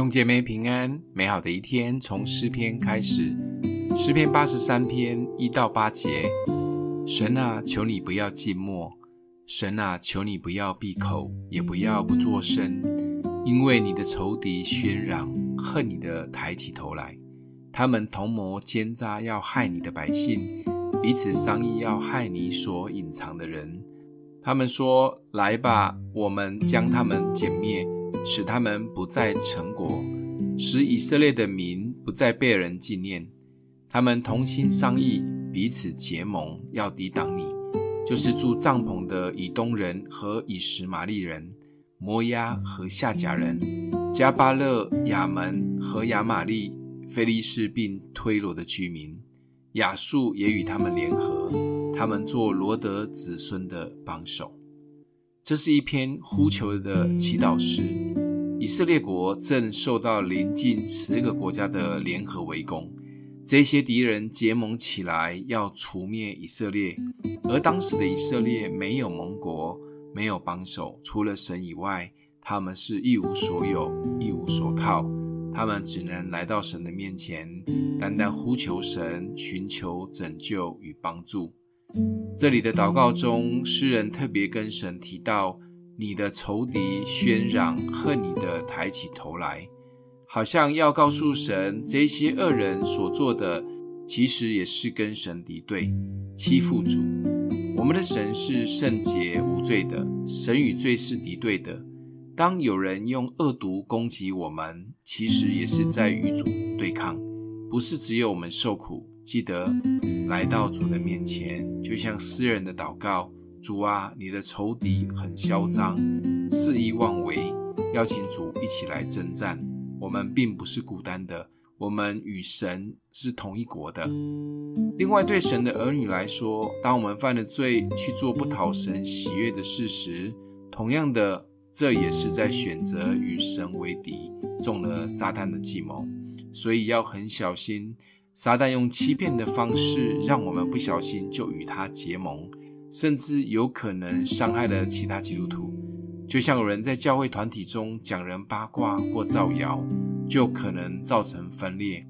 兄姐妹平安，美好的一天从诗篇开始。诗篇八十三篇一到八节：神啊，求你不要寂寞；神啊，求你不要闭口，也不要不作声，因为你的仇敌喧嚷，恨你的抬起头来。他们同谋奸诈，要害你的百姓，彼此商议，要害你所隐藏的人。他们说：“来吧，我们将他们剪灭。”使他们不再成国，使以色列的民不再被人纪念。他们同心商议，彼此结盟，要抵挡你，就是住帐篷的以东人和以实玛利人、摩押和夏甲人、加巴勒、亚门和亚玛利、非利士并推罗的居民。亚述也与他们联合，他们做罗得子孙的帮手。这是一篇呼求的祈祷诗。以色列国正受到邻近十个国家的联合围攻，这些敌人结盟起来要除灭以色列。而当时的以色列没有盟国，没有帮手，除了神以外，他们是一无所有，一无所靠。他们只能来到神的面前，单单呼求神，寻求拯救与帮助。这里的祷告中，诗人特别跟神提到：“你的仇敌喧嚷，恨你的抬起头来。”好像要告诉神，这些恶人所做的，其实也是跟神敌对，欺负主。我们的神是圣洁无罪的，神与罪是敌对的。当有人用恶毒攻击我们，其实也是在与主对抗，不是只有我们受苦。记得来到主的面前，就像诗人的祷告：“主啊，你的仇敌很嚣张，肆意妄为，邀请主一起来征战。我们并不是孤单的，我们与神是同一国的。另外，对神的儿女来说，当我们犯了罪，去做不讨神喜悦的事时，同样的，这也是在选择与神为敌，中了撒旦的计谋。所以要很小心。”撒旦用欺骗的方式，让我们不小心就与他结盟，甚至有可能伤害了其他基督徒。就像有人在教会团体中讲人八卦或造谣，就可能造成分裂。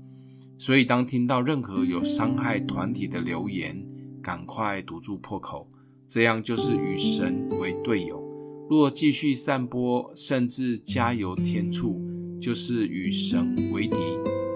所以，当听到任何有伤害团体的流言，赶快堵住破口，这样就是与神为队友。若继续散播，甚至加油添醋，就是与神为敌，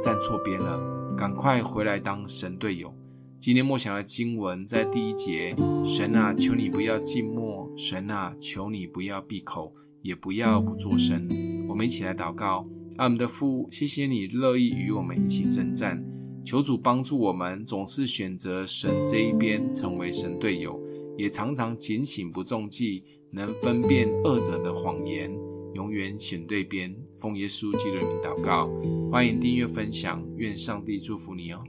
站错边了。赶快回来当神队友。今天默想的经文在第一节：神啊，求你不要静默；神啊，求你不要闭口，也不要不作声。我们一起来祷告：阿们的父，谢谢你乐意与我们一起征战，求主帮助我们，总是选择神这一边，成为神队友，也常常警醒不中计，能分辨恶者的谎言。永远选对边，奉耶稣基督的名祷告，欢迎订阅分享，愿上帝祝福你哦。